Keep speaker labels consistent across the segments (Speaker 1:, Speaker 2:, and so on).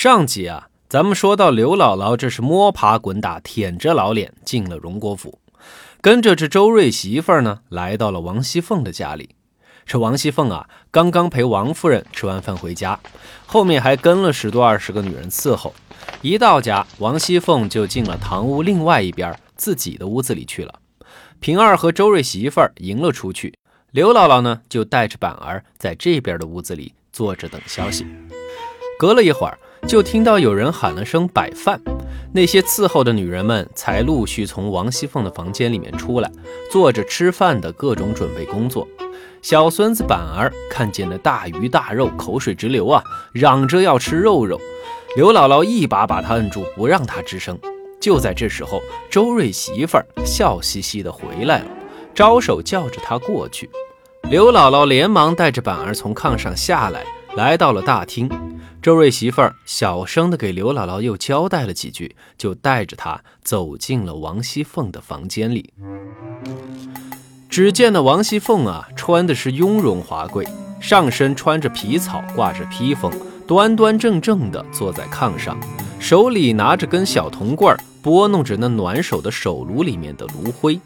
Speaker 1: 上集啊，咱们说到刘姥姥这是摸爬滚打，舔着老脸进了荣国府，跟着这周瑞媳妇儿呢，来到了王熙凤的家里。这王熙凤啊，刚刚陪王夫人吃完饭回家，后面还跟了十多二十个女人伺候。一到家，王熙凤就进了堂屋另外一边自己的屋子里去了。平儿和周瑞媳妇儿迎了出去，刘姥姥呢就带着板儿在这边的屋子里坐着等消息。隔了一会儿。就听到有人喊了声“摆饭”，那些伺候的女人们才陆续从王熙凤的房间里面出来，做着吃饭的各种准备工作。小孙子板儿看见了大鱼大肉，口水直流啊，嚷着要吃肉肉。刘姥姥一把把他摁住，不让他吱声。就在这时候，周瑞媳妇儿笑嘻嘻的回来了，招手叫着他过去。刘姥姥连忙带着板儿从炕上下来，来到了大厅。周瑞媳妇儿小声的给刘姥姥又交代了几句，就带着她走进了王熙凤的房间里。只见那王熙凤啊，穿的是雍容华贵，上身穿着皮草，挂着披风，端端正正的坐在炕上，手里拿着根小铜棍，拨弄着那暖手的手炉里面的炉灰。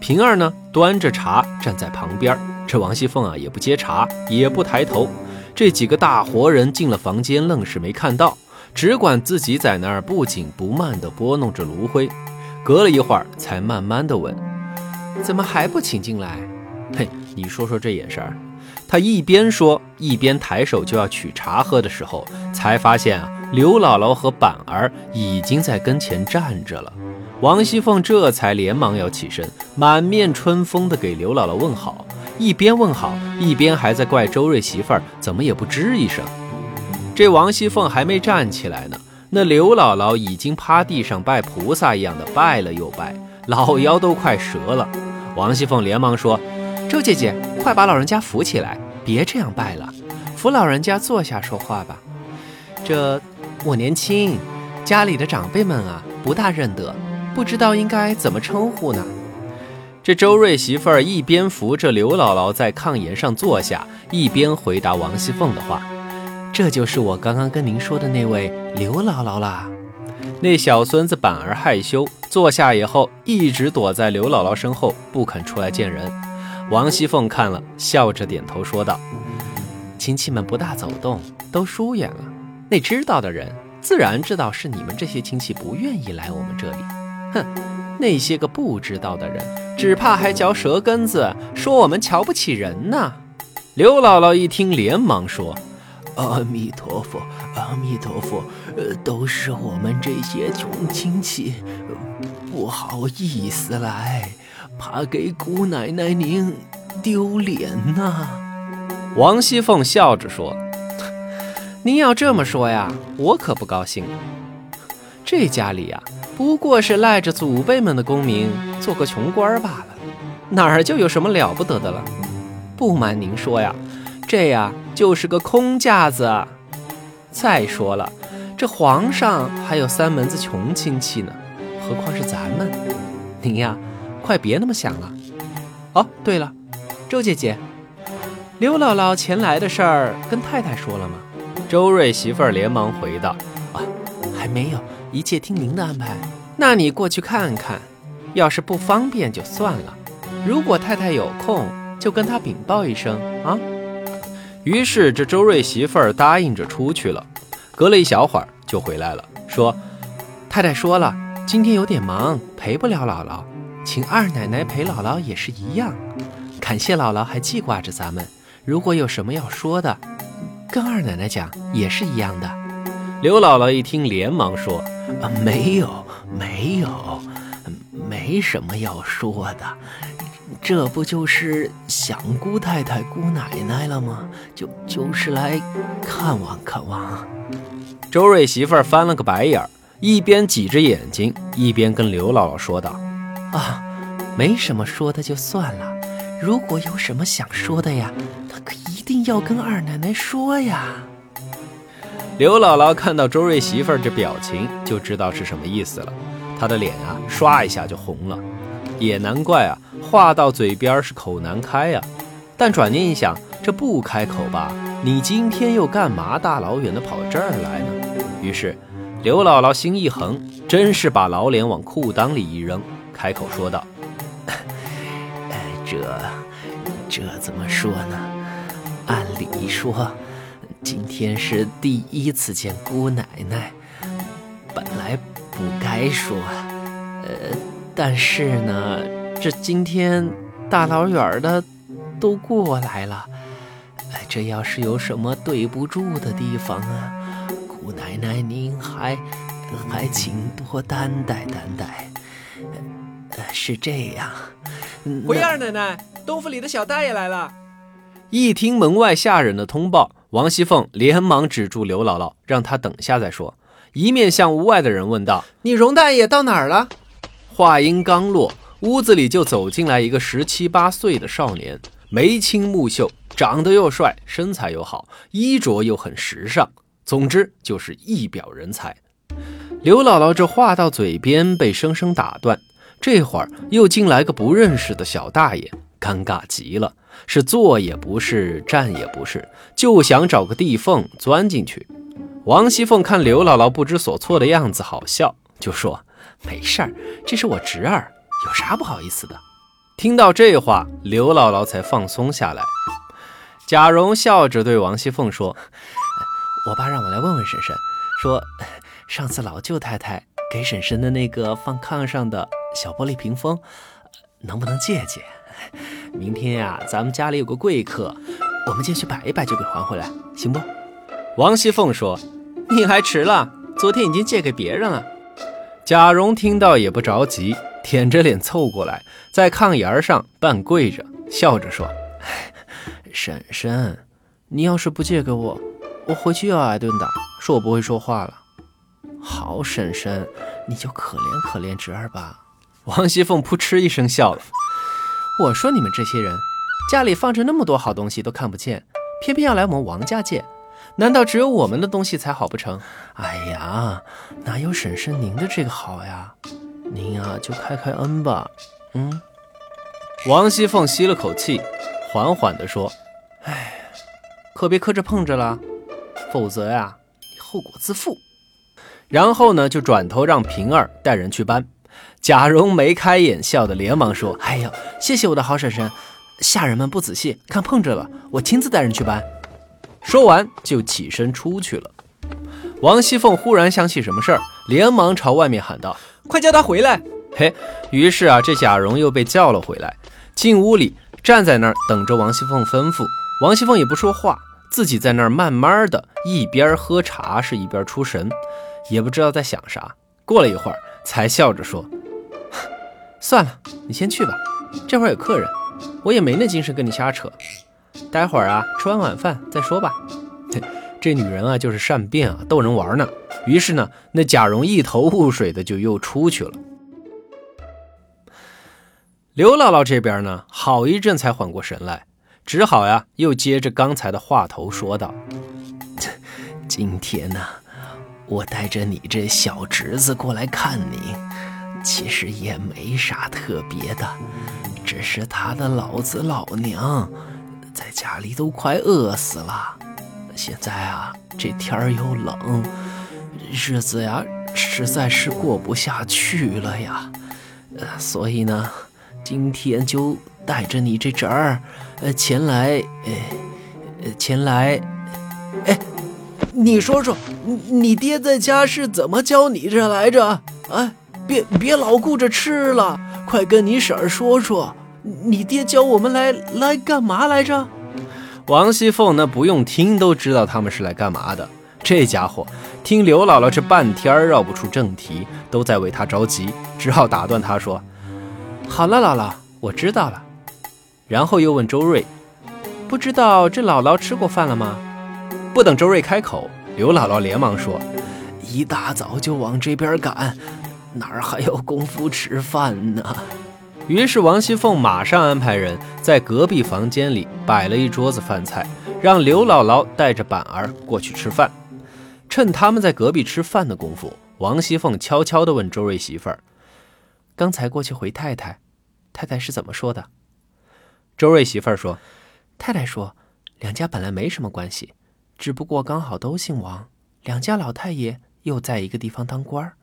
Speaker 1: 平儿呢，端着茶站在旁边。这王熙凤啊，也不接茶，也不抬头。这几个大活人进了房间，愣是没看到，只管自己在那儿不紧不慢地拨弄着炉灰。隔了一会儿，才慢慢地问：“怎么还不请进来？”嘿，你说说这眼神儿。他一边说，一边抬手就要取茶喝的时候，才发现啊，刘姥姥和板儿已经在跟前站着了。王熙凤这才连忙要起身，满面春风地给刘姥姥问好。一边问好，一边还在怪周瑞媳妇儿怎么也不吱一声。这王熙凤还没站起来呢，那刘姥姥已经趴地上拜菩萨一样的拜了又拜，老腰都快折了。王熙凤连忙说：“周姐姐，快把老人家扶起来，别这样拜了，扶老人家坐下说话吧。这我年轻，家里的长辈们啊不大认得，不知道应该怎么称呼呢。”这周瑞媳妇儿一边扶着刘姥姥在炕沿上坐下，一边回答王熙凤的话：“这就是我刚刚跟您说的那位刘姥姥啦。”那小孙子板儿害羞，坐下以后一直躲在刘姥姥身后，不肯出来见人。王熙凤看了，笑着点头说道：“亲戚们不大走动，都疏远了。那知道的人自然知道是你们这些亲戚不愿意来我们这里。哼，那些个不知道的人。”只怕还嚼舌根子，说我们瞧不起人呢。刘姥姥一听，连忙说：“
Speaker 2: 阿弥陀佛，阿弥陀佛，呃，都是我们这些穷亲戚，不好意思来，怕给姑奶奶您丢脸呐。”
Speaker 1: 王熙凤笑着说：“您要这么说呀，我可不高兴。这家里呀。”不过是赖着祖辈们的功名，做个穷官罢了，哪儿就有什么了不得的了？不瞒您说呀，这呀就是个空架子。再说了，这皇上还有三门子穷亲戚呢，何况是咱们？您呀，快别那么想了。哦，对了，周姐姐，刘姥姥前来的事儿跟太太说了吗？周瑞媳妇儿连忙回道：“
Speaker 2: 啊，还没有。”一切听您的安排，
Speaker 1: 那你过去看看，要是不方便就算了。如果太太有空，就跟她禀报一声啊。于是这周瑞媳妇儿答应着出去了。隔了一小会儿就回来了，说：“太太说了，今天有点忙，陪不了姥姥，请二奶奶陪姥姥也是一样。感谢姥姥还记挂着咱们，如果有什么要说的，跟二奶奶讲也是一样的。”刘姥姥一听，连忙说。
Speaker 2: 啊，没有，没有，没什么要说的，这不就是想姑太太、姑奶奶了吗？就就是来看望看望。
Speaker 1: 周瑞媳妇儿翻了个白眼儿，一边挤着眼睛，一边跟刘姥姥说道：“
Speaker 2: 啊，没什么说的就算了，如果有什么想说的呀，那可一定要跟二奶奶说呀。”
Speaker 1: 刘姥姥看到周瑞媳妇儿这表情，就知道是什么意思了。她的脸啊，唰一下就红了。也难怪啊，话到嘴边是口难开呀。但转念一想，这不开口吧，你今天又干嘛大老远的跑这儿来呢？于是刘姥姥心一横，真是把老脸往裤裆里一扔，开口说道：“
Speaker 2: 这这怎么说呢？按理说，今天是第一次见姑奶奶，本来不该说。呃，但是呢，这今天大老远的都过来了，哎，这要是有什么对不住的地方啊，姑奶奶您还还请多担待担待。呃，是这样。
Speaker 3: 回二奶奶，东府里的小大爷来了。
Speaker 1: 一听门外下人的通报，王熙凤连忙止住刘姥姥，让她等下再说。一面向屋外的人问道：“
Speaker 3: 你荣大爷到哪儿了？”
Speaker 1: 话音刚落，屋子里就走进来一个十七八岁的少年，眉清目秀，长得又帅，身材又好，衣着又很时尚，总之就是一表人才。刘姥姥这话到嘴边被生生打断。这会儿又进来个不认识的小大爷，尴尬极了，是坐也不是，站也不是，就想找个地缝钻进去。王熙凤看刘姥姥不知所措的样子，好笑，就说：“没事儿，这是我侄儿，有啥不好意思的？”听到这话，刘姥姥才放松下来。贾蓉笑着对王熙凤说：“
Speaker 2: 我爸让我来问问婶婶，说上次老舅太太给婶婶的那个放炕上的。”小玻璃屏风，能不能借借？明天呀，咱们家里有个贵客，我们进去摆一摆，就给还回来，行不？
Speaker 1: 王熙凤说：“你来迟了，昨天已经借给别人了。”贾蓉听到也不着急，舔着脸凑过来，在炕沿上半跪着，笑着说：“
Speaker 2: 婶婶，你要是不借给我，我回去又要挨顿打，说我不会说话了。好，婶婶，你就可怜可怜侄儿吧。”
Speaker 1: 王熙凤扑哧一声笑了。
Speaker 2: 我说你们这些人，家里放着那么多好东西都看不见，偏偏要来我们王家借，难道只有我们的东西才好不成？哎呀，哪有婶婶您的这个好呀？您啊就开开恩吧。嗯。
Speaker 1: 王熙凤吸了口气，缓缓地说：“哎，可别磕着碰着了，否则呀，你后果自负。”然后呢，就转头让平儿带人去搬。贾蓉眉开眼笑的，连忙说：“
Speaker 2: 哎呦，谢谢我的好婶婶，下人们不仔细看碰着了，我亲自带人去搬。”
Speaker 1: 说完就起身出去了。王熙凤忽然想起什么事儿，连忙朝外面喊道：“
Speaker 3: 快叫他回来！”
Speaker 1: 嘿，于是啊，这贾蓉又被叫了回来，进屋里站在那儿等着王熙凤吩咐。王熙凤也不说话，自己在那儿慢慢的一边喝茶是一边出神，也不知道在想啥。过了一会儿。才笑着说：“算了，你先去吧，这会儿有客人，我也没那精神跟你瞎扯。待会儿啊，吃完晚饭再说吧。”这女人啊，就是善变啊，逗人玩呢。于是呢，那贾蓉一头雾水的就又出去了。刘姥姥这边呢，好一阵才缓过神来，只好呀，又接着刚才的话头说道：“
Speaker 2: 今天呢。”我带着你这小侄子过来看你，其实也没啥特别的，只是他的老子老娘在家里都快饿死了。现在啊，这天儿又冷，日子呀实在是过不下去了呀。呃，所以呢，今天就带着你这侄儿，呃，前来，呃，前来，哎。你说说，你你爹在家是怎么教你这来着？哎，别别老顾着吃了，快跟你婶儿说说，你爹教我们来来干嘛来着？
Speaker 1: 王熙凤那不用听都知道他们是来干嘛的。这家伙听刘姥姥这半天绕不出正题，都在为他着急，只好打断他说：“好了，姥姥，我知道了。”然后又问周瑞：“不知道这姥姥吃过饭了吗？”不等周瑞开口，刘姥姥连忙说：“
Speaker 2: 一大早就往这边赶，哪儿还有功夫吃饭呢？”
Speaker 1: 于是王熙凤马上安排人在隔壁房间里摆了一桌子饭菜，让刘姥姥带着板儿过去吃饭。趁他们在隔壁吃饭的功夫，王熙凤悄悄地问周瑞媳妇儿：“
Speaker 2: 刚才过去回太太，太太是怎么说的？”
Speaker 1: 周瑞媳妇儿说：“
Speaker 2: 太太说，两家本来没什么关系。”只不过刚好都姓王，两家老太爷又在一个地方当官儿，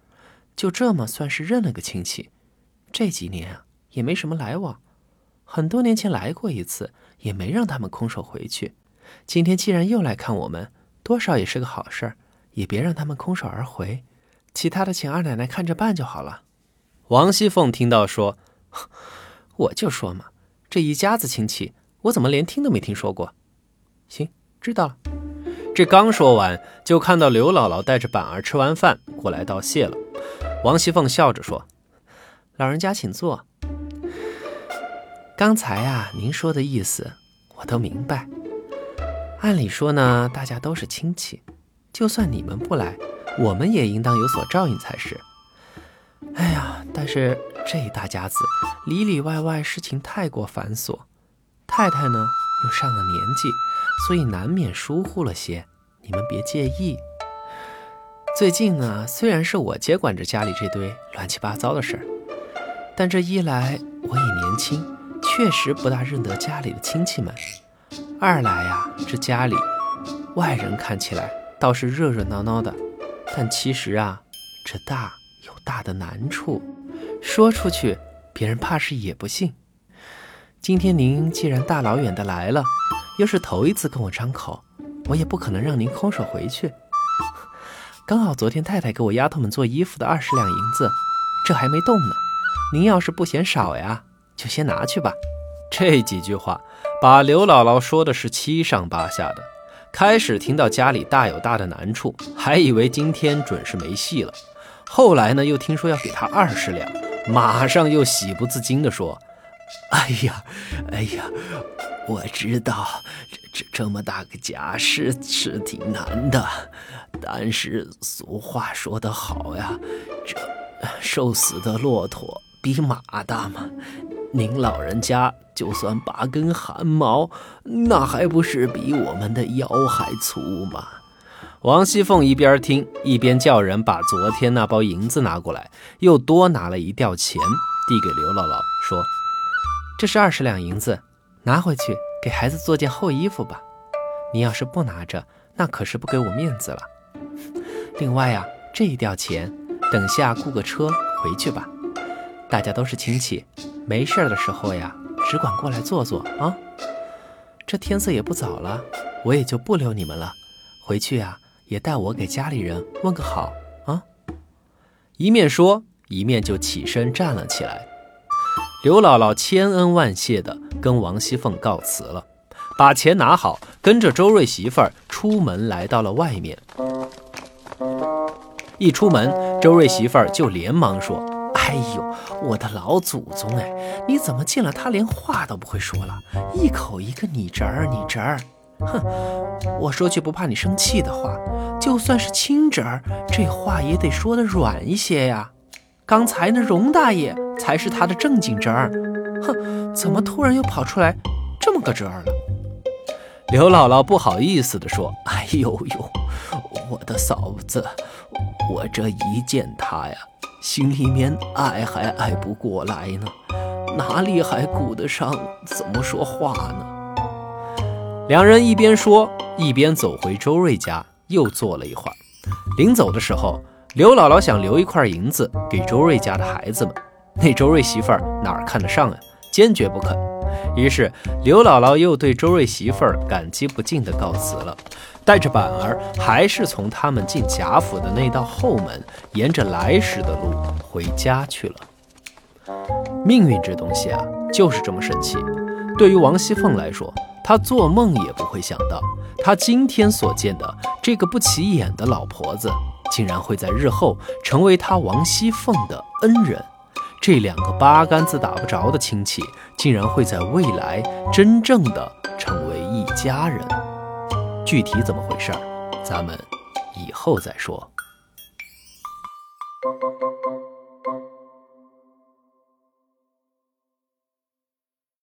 Speaker 2: 就这么算是认了个亲戚。这几年啊，也没什么来往。很多年前来过一次，也没让他们空手回去。今天既然又来看我们，多少也是个好事儿，也别让他们空手而回。其他的请二奶奶看着办就好了。
Speaker 1: 王熙凤听到说，
Speaker 2: 我就说嘛，这一家子亲戚，我怎么连听都没听说过？行，知道了。
Speaker 1: 这刚说完，就看到刘姥姥带着板儿吃完饭过来道谢了。王熙凤笑着说：“
Speaker 2: 老人家请坐。刚才啊，您说的意思我都明白。按理说呢，大家都是亲戚，就算你们不来，我们也应当有所照应才是。哎呀，但是这一大家子里里外外事情太过繁琐，太太呢又上了年纪。”所以难免疏忽了些，你们别介意。最近呢，虽然是我接管着家里这堆乱七八糟的事儿，但这一来我也年轻，确实不大认得家里的亲戚们；二来呀，这家里外人看起来倒是热热闹闹的，但其实啊，这大有大的难处，说出去别人怕是也不信。今天您既然大老远的来了。又是头一次跟我张口，我也不可能让您空手回去。刚好昨天太太给我丫头们做衣服的二十两银子，这还没动呢。您要是不嫌少呀，就先拿去吧。
Speaker 1: 这几句话把刘姥姥说的是七上八下的。开始听到家里大有大的难处，还以为今天准是没戏了。后来呢，又听说要给她二十两，马上又喜不自禁地说：“
Speaker 2: 哎呀，哎呀。”我知道，这这这么大个家事是挺难的，但是俗话说得好呀，这瘦死的骆驼比马大嘛。您老人家就算拔根汗毛，那还不是比我们的腰还粗吗？
Speaker 1: 王熙凤一边听一边叫人把昨天那包银子拿过来，又多拿了一吊钱递给刘姥姥，说：“
Speaker 2: 这是二十两银子。”拿回去给孩子做件厚衣服吧。你要是不拿着，那可是不给我面子了。另外呀，这一吊钱，等下雇个车回去吧。大家都是亲戚，没事的时候呀，只管过来坐坐啊。这天色也不早了，我也就不留你们了。回去呀，也代我给家里人问个好啊。
Speaker 1: 一面说，一面就起身站了起来。刘姥姥千恩万谢地跟王熙凤告辞了，把钱拿好，跟着周瑞媳妇儿出门来到了外面。一出门，周瑞媳妇儿就连忙说：“
Speaker 2: 哎呦，我的老祖宗哎，你怎么见了他连话都不会说了？一口一个你侄儿，你侄儿。哼，我说句不怕你生气的话，就算是亲侄儿，这话也得说的软一些呀。刚才那荣大爷。”才是他的正经侄儿，哼，怎么突然又跑出来这么个侄儿了？
Speaker 1: 刘姥姥不好意思地说：“
Speaker 2: 哎呦呦，我的嫂子，我这一见他呀，心里面爱还爱不过来呢，哪里还顾得上怎么说话呢？”
Speaker 1: 两人一边说，一边走回周瑞家，又坐了一会儿。临走的时候，刘姥姥想留一块银子给周瑞家的孩子们。那周瑞媳妇儿哪儿看得上啊？坚决不肯。于是刘姥姥又对周瑞媳妇儿感激不尽地告辞了，带着板儿还是从他们进贾府的那道后门，沿着来时的路回家去了。命运这东西啊，就是这么神奇。对于王熙凤来说，她做梦也不会想到，她今天所见的这个不起眼的老婆子，竟然会在日后成为他王熙凤的恩人。这两个八竿子打不着的亲戚，竟然会在未来真正的成为一家人。具体怎么回事儿，咱们以后再说。